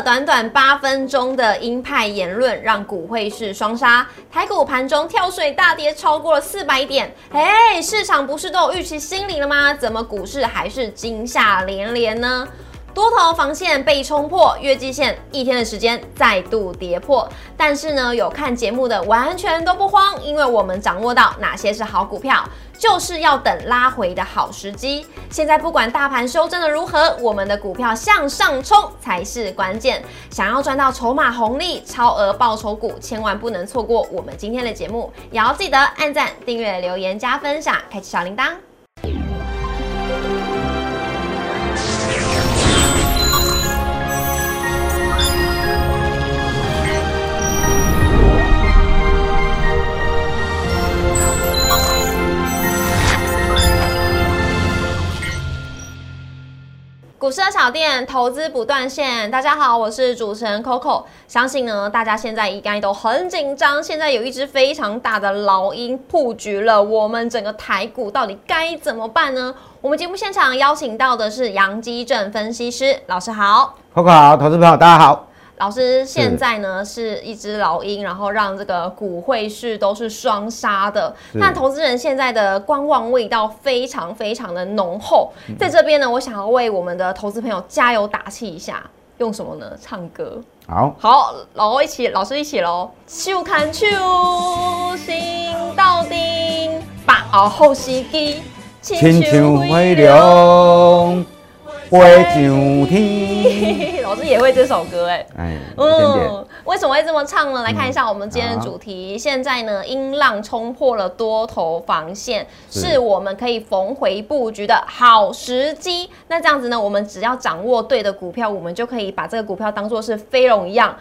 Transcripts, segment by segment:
短短八分钟的鹰派言论，让股汇市双杀，台股盘中跳水大跌超过了四百点。哎，市场不是都有预期心理了吗？怎么股市还是惊吓连连呢？多头防线被冲破，月季线一天的时间再度跌破。但是呢，有看节目的完全都不慌，因为我们掌握到哪些是好股票，就是要等拉回的好时机。现在不管大盘修正的如何，我们的股票向上冲才是关键。想要赚到筹码红利、超额报酬股，千万不能错过我们今天的节目，也要记得按赞、订阅、留言、加分享，开启小铃铛。股市的小店，投资不断线。大家好，我是主持人 Coco。相信呢，大家现在应该都很紧张。现在有一只非常大的老鹰布局了我们整个台股，到底该怎么办呢？我们节目现场邀请到的是杨基正分析师老师好，Coco 好，投资朋友大家好。老师现在呢是一只老鹰，然后让这个股汇市都是双杀的。那投资人现在的观望味道非常非常的浓厚。在这边呢，我想要为我们的投资朋友加油打气一下，用什么呢？唱歌。好，好，老欧一起，老师一起喽。手看手，心到顶，把握好时机，亲像飞龙。飞上天，老师也会这首歌哎，哎，嗯，为什么会这么唱呢？来看一下我们今天的主题。现在呢，音浪冲破了多头防线，是我们可以逢回布局的好时机。那这样子呢，我们只要掌握对的股票，我们就可以把这个股票当做是飞龙一样。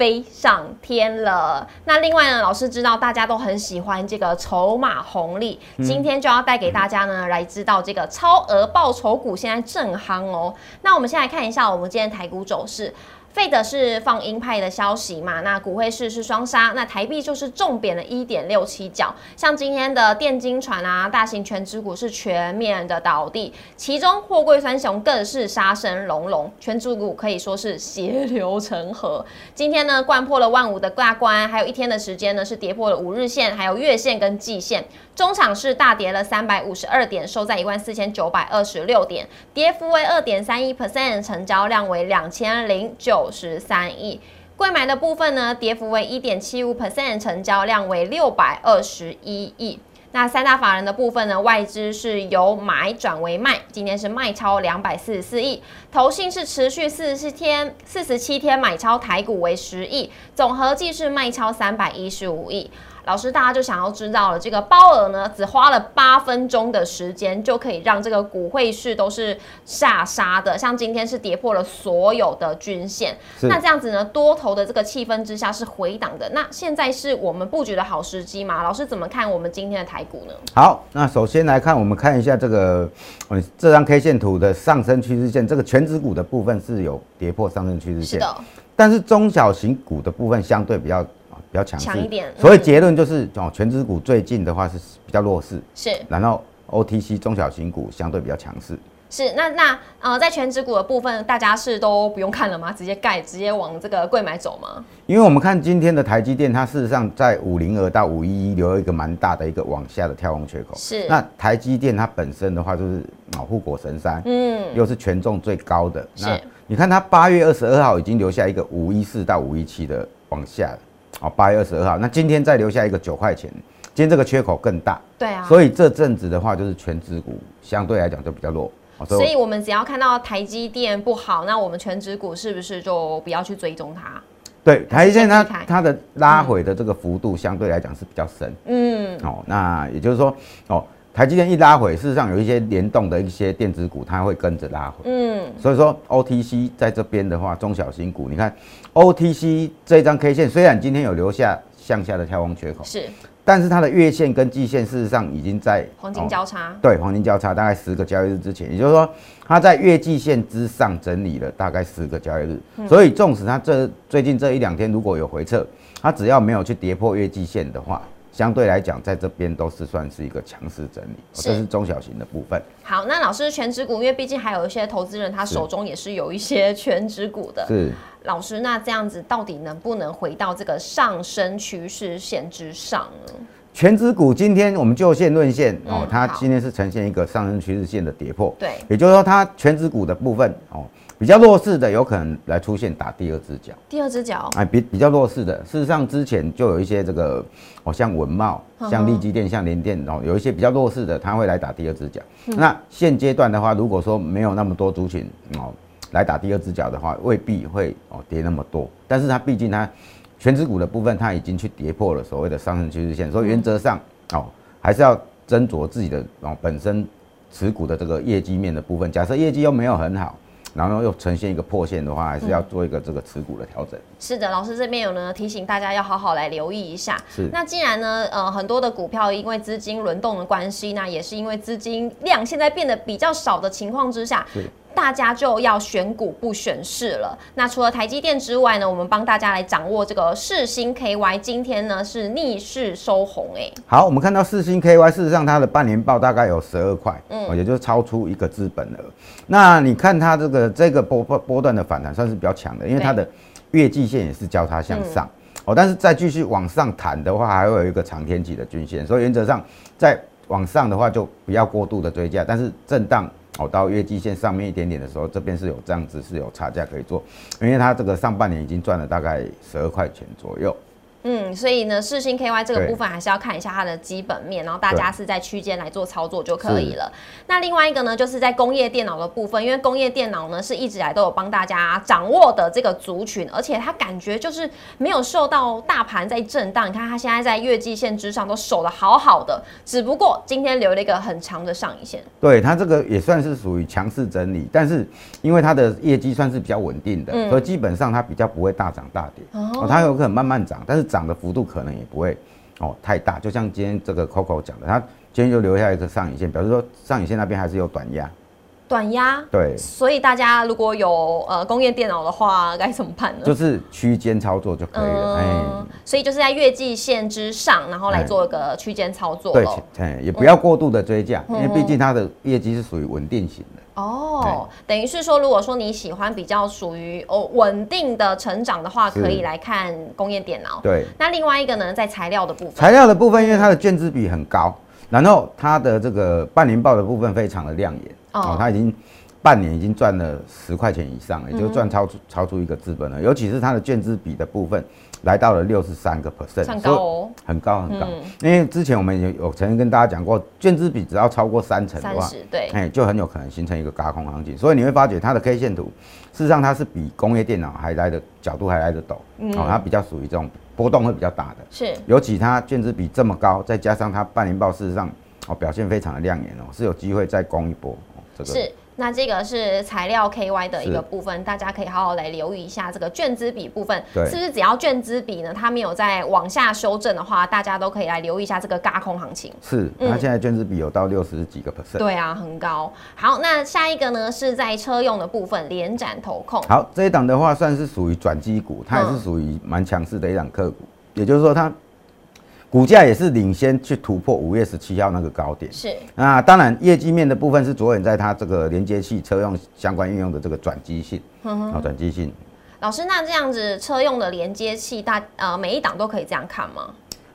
飞上天了。那另外呢，老师知道大家都很喜欢这个筹码红利，今天就要带给大家呢来知道这个超额报酬股现在正夯哦。那我们先来看一下我们今天台股走势。费的是放鹰派的消息嘛？那股汇市是双杀，那台币就是重贬了一点六七角。像今天的电金船啊，大型全指股是全面的倒地，其中货柜三雄更是杀声隆隆，全指股可以说是血流成河。今天呢，贯破了万五的大关，还有一天的时间呢，是跌破了五日线、还有月线跟季线。中场是大跌了三百五十二点，收在一万四千九百二十六点，跌幅为二点三一 percent，成交量为两千零九九十三亿。贵买的部分呢，跌幅为一点七五 percent，成交量为六百二十一亿。那三大法人的部分呢，外资是由买转为卖，今天是卖超两百四十四亿，投信是持续四十四天、四十七天买超台股为十亿，总合计是卖超三百一十五亿。老师，大家就想要知道了，这个包尔呢，只花了八分钟的时间，就可以让这个股汇市都是下杀的。像今天是跌破了所有的均线，那这样子呢，多头的这个气氛之下是回档的。那现在是我们布局的好时机吗？老师怎么看我们今天的台股呢？好，那首先来看，我们看一下这个这张 K 线图的上升趋势线，这个全指股的部分是有跌破上升趋势线，是的。但是中小型股的部分相对比较。比较强势一点，所以结论就是哦，全指股最近的话是比较弱势，是，然后 OTC 中小型股相对比较强势，是。那那呃，在全指股的部分，大家是都不用看了吗？直接盖，直接往这个贵买走吗？因为我们看今天的台积电，它事实上在五零二到五一一留了一个蛮大的一个往下的跳空缺口，是。那台积电它本身的话就是啊护国神山，嗯，又是权重最高的，那你看它八月二十二号已经留下一个五一四到五一七的往下。哦，八月二十二号，那今天再留下一个九块钱，今天这个缺口更大，对啊，所以这阵子的话，就是全指股相对来讲就比较弱，所以我们只要看到台积电不好，那我们全指股是不是就不要去追踪它？对，台积电它它的拉回的这个幅度相对来讲是比较深，嗯，哦，那也就是说，哦。台积电一拉回，事实上有一些联动的一些电子股，它会跟着拉回。嗯，所以说 OTC 在这边的话，中小型股，你看 OTC 这张 K 线虽然今天有留下向下的跳空缺口，是，但是它的月线跟季线事实上已经在黄金交叉。对，黄金交叉大概十个交易日之前，也就是说它在月季线之上整理了大概十个交易日，所以纵使它这最近这一两天如果有回撤，它只要没有去跌破月季线的话。相对来讲，在这边都是算是一个强势整理，这是中小型的部分。好，那老师全指股，因为毕竟还有一些投资人，他手中也是有一些全指股的。是老师，那这样子到底能不能回到这个上升趋势线之上呢？全指股今天我们就线论线哦，它今天是呈现一个上升趋势线的跌破。对，也就是说，它全指股的部分哦。比较弱势的有可能来出现打第二只脚，第二只脚，哎，比比较弱势的，事实上之前就有一些这个，哦，像文茂、像利基电、像联电，哦，有一些比较弱势的，它会来打第二只脚。那现阶段的话，如果说没有那么多族群哦来打第二只脚的话，未必会哦跌那么多。但是它毕竟它全指股的部分，它已经去跌破了所谓的上升趋势线，所以原则上哦还是要斟酌自己的哦本身持股的这个业绩面的部分。假设业绩又没有很好。然后又呈现一个破线的话，还是要做一个这个持股的调整。是的，老师这边有呢提醒大家要好好来留意一下。是。那既然呢，呃，很多的股票因为资金轮动的关系，那也是因为资金量现在变得比较少的情况之下。大家就要选股不选市了。那除了台积电之外呢，我们帮大家来掌握这个四星 KY，今天呢是逆势收红哎。好，我们看到四星 KY，事实上它的半年报大概有十二块，嗯，也就是超出一个资本额。那你看它这个这个波波波段的反弹算是比较强的，因为它的月季线也是交叉向上哦。但是再继续往上弹的话，还会有一个长天期的均线，所以原则上在往上的话就不要过度的追加，但是震荡。跑，到月季线上面一点点的时候，这边是有这样子是有差价可以做，因为它这个上半年已经赚了大概十二块钱左右。嗯，所以呢，世星 KY 这个部分还是要看一下它的基本面，然后大家是在区间来做操作就可以了。那另外一个呢，就是在工业电脑的部分，因为工业电脑呢是一直来都有帮大家掌握的这个族群，而且它感觉就是没有受到大盘在震荡。你看它现在在月季线之上都守的好好的，只不过今天留了一个很长的上影线。对它这个也算是属于强势整理，但是因为它的业绩算是比较稳定的，所以基本上它比较不会大涨大跌，哦，它有可能慢慢涨，但是。涨的幅度可能也不会哦太大，就像今天这个 Coco 讲的，他今天就留下一个上影线，表示说上影线那边还是有短压。短压。对。所以大家如果有呃工业电脑的话，该怎么办呢？就是区间操作就可以了。哎。所以就是在月季线之上，然后来做一个区间操作。对，哎，也不要过度的追价，因为毕竟它的业绩是属于稳定型的。哦，等于是说，如果说你喜欢比较属于哦稳定的成长的话，可以来看工业电脑。对，那另外一个呢，在材料的部分，材料的部分，因为它的卷资比很高，然后它的这个半年报的部分非常的亮眼。哦，它已经半年已经赚了十块钱以上，也就赚超出超出一个资本了，尤其是它的券资比的部分。来到了六十三个 percent，很高哦，很高很高。因为之前我们有有曾经跟大家讲过，券资比只要超过三成的话，对，哎，就很有可能形成一个轧空行情。所以你会发觉它的 K 线图，事实上它是比工业电脑还来的角度还来的陡，哦，它比较属于这种波动会比较大的。是，尤其它券资比这么高，再加上它半年报事实上哦表现非常的亮眼哦，是有机会再攻一波。这个是。那这个是材料 KY 的一个部分，大家可以好好来留意一下这个卷资比部分，是不是只要卷资比呢？它没有在往下修正的话，大家都可以来留意一下这个嘎空行情。是，它现在卷资比有到六十几个 percent。对啊，很高。好，那下一个呢是在车用的部分，连展投控。好，这一档的话算是属于转机股，它也是属于蛮强势的一档个股，也就是说它。股价也是领先去突破五月十七号那个高点，是那当然业绩面的部分是着眼在它这个连接器车用相关应用的这个转机性，啊转机性。老师，那这样子车用的连接器大呃每一档都可以这样看吗？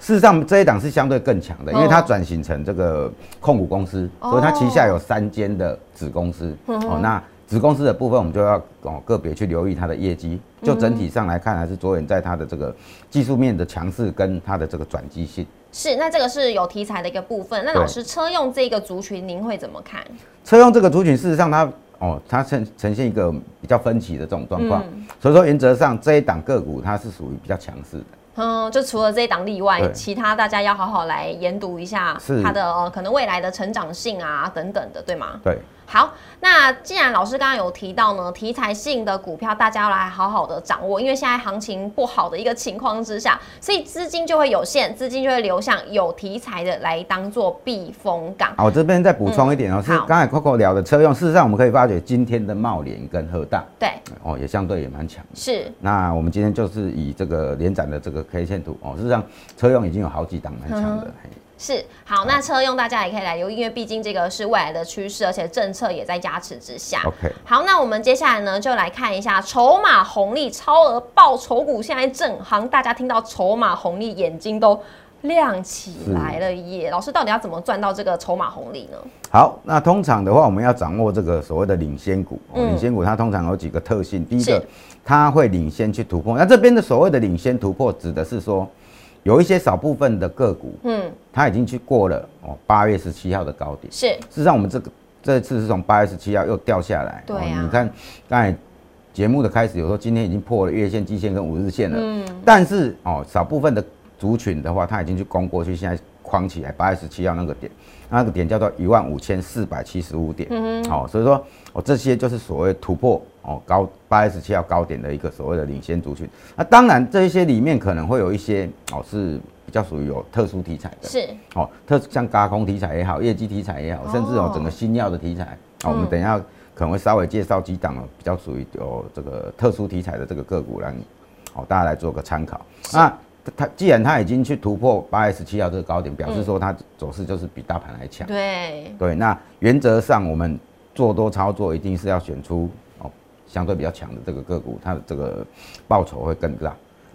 事实上这一档是相对更强的，因为它转型成这个控股公司，所以它旗下有三间的子公司哦那。子公司的部分，我们就要哦个别去留意它的业绩。就整体上来看，还是着眼在它的这个技术面的强势跟它的这个转机性。是，那这个是有题材的一个部分。那老师，车用这个族群，您会怎么看？车用这个族群，事实上它哦，它呈呈现一个比较分歧的这种状况。所以说，原则上这一档个股它是属于比较强势的。嗯，就除了这一档例外，其他大家要好好来研读一下它的呃可能未来的成长性啊等等的，对吗？对。好，那既然老师刚刚有提到呢，题材性的股票大家要来好好的掌握，因为现在行情不好的一个情况之下，所以资金就会有限，资金就会流向有题材的来当做避风港。好，我这边再补充一点哦，是刚才 Coco 聊的车用，事实上我们可以发觉今天的茂联跟和大，对，哦也相对也蛮强。是。那我们今天就是以这个连展的这个 K 线图哦，事实上车用已经有好几档蛮强的。是好，那车用大家也可以来留意，因为毕竟这个是未来的趋势，而且政策也在加持之下。OK，好，那我们接下来呢，就来看一下筹码红利超额爆筹股现在正行，大家听到筹码红利，眼睛都亮起来了耶！老师到底要怎么赚到这个筹码红利呢？好，那通常的话，我们要掌握这个所谓的领先股。领先股它通常有几个特性，第一个，它会领先去突破。那这边的所谓的领先突破，指的是说。有一些少部分的个股，嗯，它已经去过了哦，八月十七号的高点。是，事实上我们这个这次是从八月十七号又掉下来。对啊，你看刚才节目的开始，有时候今天已经破了月线、季线跟五日线了。嗯，但是哦，少部分的族群的话，它已经去攻过去，现在框起来八月十七号那个点，那个点叫做一万五千四百七十五点。嗯哼，好，所以说哦，这些就是所谓突破。哦，高八月十七号高点的一个所谓的领先族群，那当然这一些里面可能会有一些哦是比较属于有特殊题材的，是哦特像高空题材也好，业绩题材也好，甚至哦整个新药的题材，哦我们等一下可能会稍微介绍几档哦比较属于有这个特殊题材的这个个股来，哦大家来做个参考。那它既然它已经去突破八 S 七号这个高点，表示说它走势就是比大盘还强。对对，那原则上我们做多操作一定是要选出哦。相对比较强的这个个股，它的这个报酬会更大。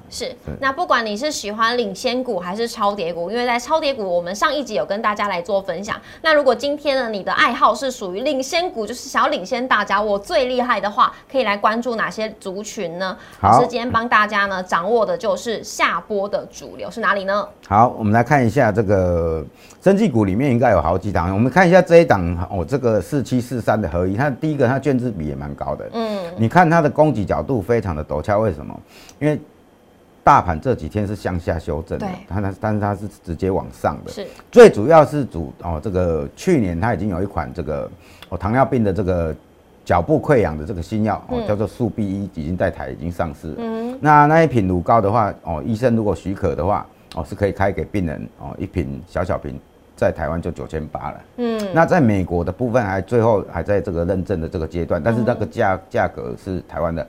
是，那不管你是喜欢领先股还是超跌股，因为在超跌股，我们上一集有跟大家来做分享。那如果今天呢，你的爱好是属于领先股，就是想要领先大家，我最厉害的话，可以来关注哪些族群呢？老师今天帮大家呢掌握的就是下波的主流是哪里呢？好，我们来看一下这个生技股里面应该有好几档，我们看一下这一档哦，这个四七四三的合一，它第一个它卷资比也蛮高的，嗯，你看它的供给角度非常的陡峭，为什么？因为大盘这几天是向下修正的，它它但是它是直接往上的，是最主要是主哦，这个去年它已经有一款这个哦糖尿病的这个脚部溃疡的这个新药哦，叫做速必一，已经在台已经上市了。嗯，那那一瓶乳膏的话哦，医生如果许可的话哦，是可以开给病人哦，一瓶小小瓶在台湾就九千八了。嗯，那在美国的部分还最后还在这个认证的这个阶段，但是那个价价格是台湾的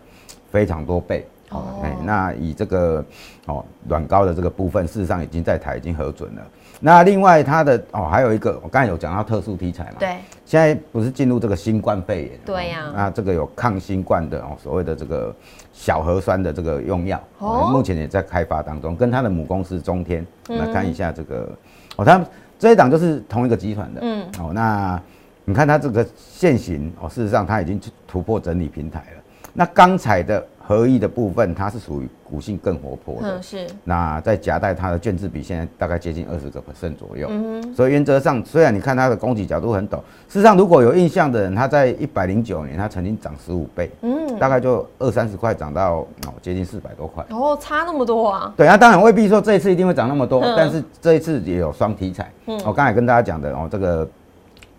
非常多倍。哦，哎，那以这个哦软膏的这个部分，事实上已经在台已经核准了。那另外它的哦还有一个，我刚才有讲到特殊题材嘛，对，现在不是进入这个新冠肺炎，对呀，那这个有抗新冠的哦，所谓的这个小核酸的这个用药，哦，目前也在开发当中，跟它的母公司中天来看一下这个哦，他们这一档就是同一个集团的，嗯，哦，那你看它这个现行哦，事实上它已经突破整理平台了。那刚才的。合一的部分，它是属于股性更活泼的，是。那在夹带它的卷质比现在大概接近二十个 percent 左右，嗯所以原则上，虽然你看它的供给角度很陡，事实上如果有印象的人，它在一百零九年它曾经涨十五倍，嗯，大概就二三十块涨到哦接近四百多块，哦，差那么多啊？对啊，当然未必说这一次一定会涨那么多，但是这一次也有双题材，嗯，我刚才跟大家讲的哦，这个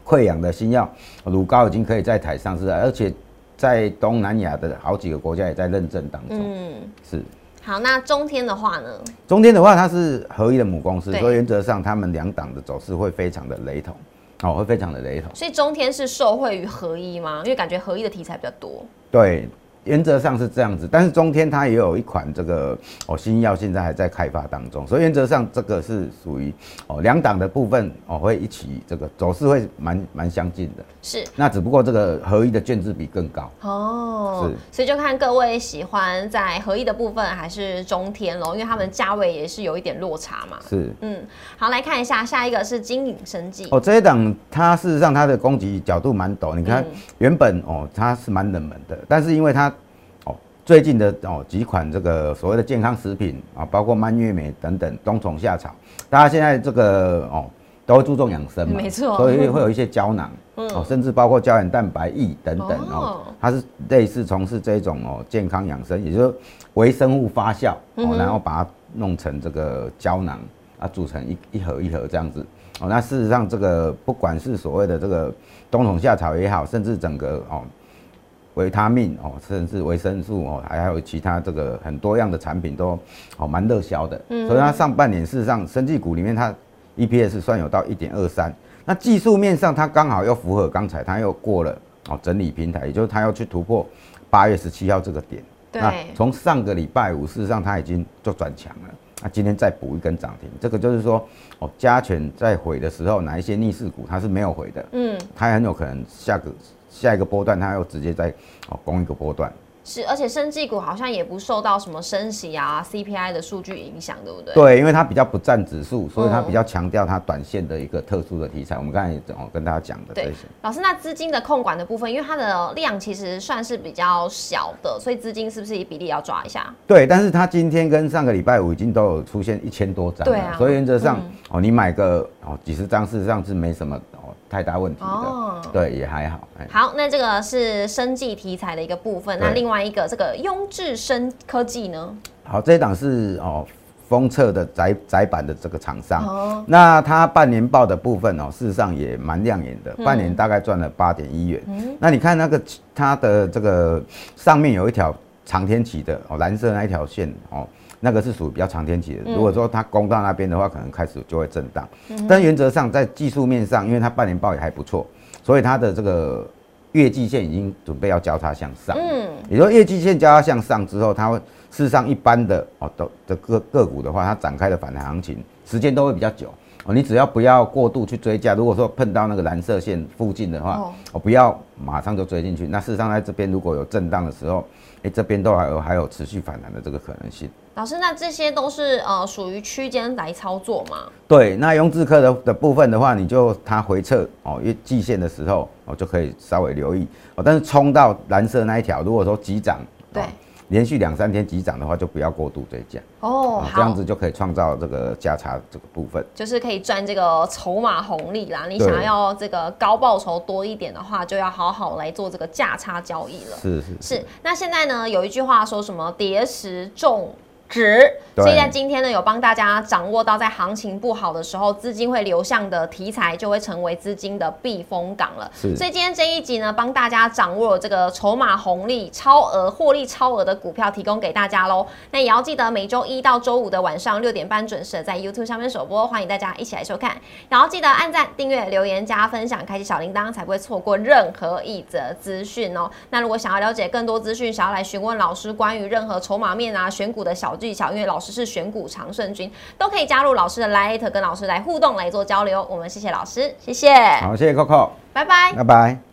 溃疡的新药乳膏已经可以在台上市了，而且。在东南亚的好几个国家也在认证当中。嗯，是。好，那中天的话呢？中天的话，它是合一的母公司，所以原则上他们两党的走势会非常的雷同，哦，会非常的雷同。所以中天是受惠于合一吗？因为感觉合一的题材比较多。对。原则上是这样子，但是中天它也有一款这个哦新药，现在还在开发当中，所以原则上这个是属于哦两档的部分哦会一起这个走势会蛮蛮相近的。是，那只不过这个合一的卷质比更高。哦，是，所以就看各位喜欢在合一的部分还是中天喽，因为他们价位也是有一点落差嘛。是，嗯，好来看一下下一个是金影生技哦，这一档它事实上它的攻击角度蛮陡，你看原本哦它是蛮冷门的，但是因为它哦最近的哦几款这个所谓的健康食品啊，包括蔓越莓等等冬虫夏草，大家现在这个哦都会注重养生嘛，没错，所以会有一些胶囊，哦，甚至包括胶原蛋白液等等哦，它是类似从事这种哦健康养生，也就是微生物发酵哦，然后把它弄成这个胶囊啊，组成一一盒一盒这样子哦，那事实上这个不管是所谓的这个冬虫夏草也好，甚至整个哦维他命哦，甚至维生素哦，还有其他这个很多样的产品都哦蛮热销的。嗯，所以它上半年事实上生技股里面它 EPS 算有到一点二三，那技术面上它刚好又符合刚才它又过了哦整理平台，也就是它要去突破八月十七号这个点。那从上个礼拜五事实上它已经就转强了。那今天再补一根涨停，这个就是说，哦，加权在回的时候，哪一些逆势股它是没有回的，嗯，它很有可能下个下一个波段，它又直接在哦攻一个波段。是，而且生技股好像也不受到什么升息啊、CPI 的数据影响，对不对？对，因为它比较不占指数，所以它比较强调它短线的一个特殊的题材。我们刚才哦跟大家讲的这些。老师，那资金的控管的部分，因为它的量其实算是比较小的，所以资金是不是以比例要抓一下？对，但是它今天跟上个礼拜五已经都有出现一千多张，对啊，所以原则上哦，你买个哦几十张，事实上是没什么。太大问题的，对，也还好。好，那这个是生技题材的一个部分。那另外一个这个雍智生科技呢？好，这一档是哦，封测的窄窄板的这个厂商。哦。那它半年报的部分哦，事实上也蛮亮眼的，半年大概赚了八点一元。嗯。那你看那个它的这个上面有一条长天旗的哦，蓝色那一条线哦。那个是属于比较长天期的，如果说它攻到那边的话，可能开始就会震荡。但原则上在技术面上，因为它半年报也还不错，所以它的这个月季线已经准备要交叉向上。嗯，也说月季线交叉向上之后，它会事实上一般的哦的的个个股的话，它展开的反弹行情时间都会比较久。哦，你只要不要过度去追价，如果说碰到那个蓝色线附近的话，哦不要马上就追进去。那事实上在这边如果有震荡的时候，哎这边都还有还有持续反弹的这个可能性。老师，那这些都是呃属于区间来操作吗？对，那用字科的的部分的话，你就它回撤哦，月季线的时候哦，就可以稍微留意哦。但是冲到蓝色那一条，如果说急涨，对，连续两三天急涨的话，就不要过度追加哦，这样子就可以创造这个价差这个部分，就是可以赚这个筹码红利啦。你想要这个高报酬多一点的话，就要好好来做这个价差交易了。是是是。那现在呢，有一句话说什么“叠石重”。值，所以在今天呢，有帮大家掌握到，在行情不好的时候，资金会流向的题材，就会成为资金的避风港了。所以今天这一集呢，帮大家掌握了这个筹码红利、超额获利、超额的股票，提供给大家喽。那也要记得每周一到周五的晚上六点半准时在 YouTube 上面首播，欢迎大家一起来收看。然后记得按赞、订阅、留言、加分享、开启小铃铛，才不会错过任何一则资讯哦。那如果想要了解更多资讯，想要来询问老师关于任何筹码面啊、选股的小。技巧，因为老师是选股常胜军，都可以加入老师的 Light，跟老师来互动来做交流。我们谢谢老师，谢谢，好，谢谢 Coco，拜拜，拜拜。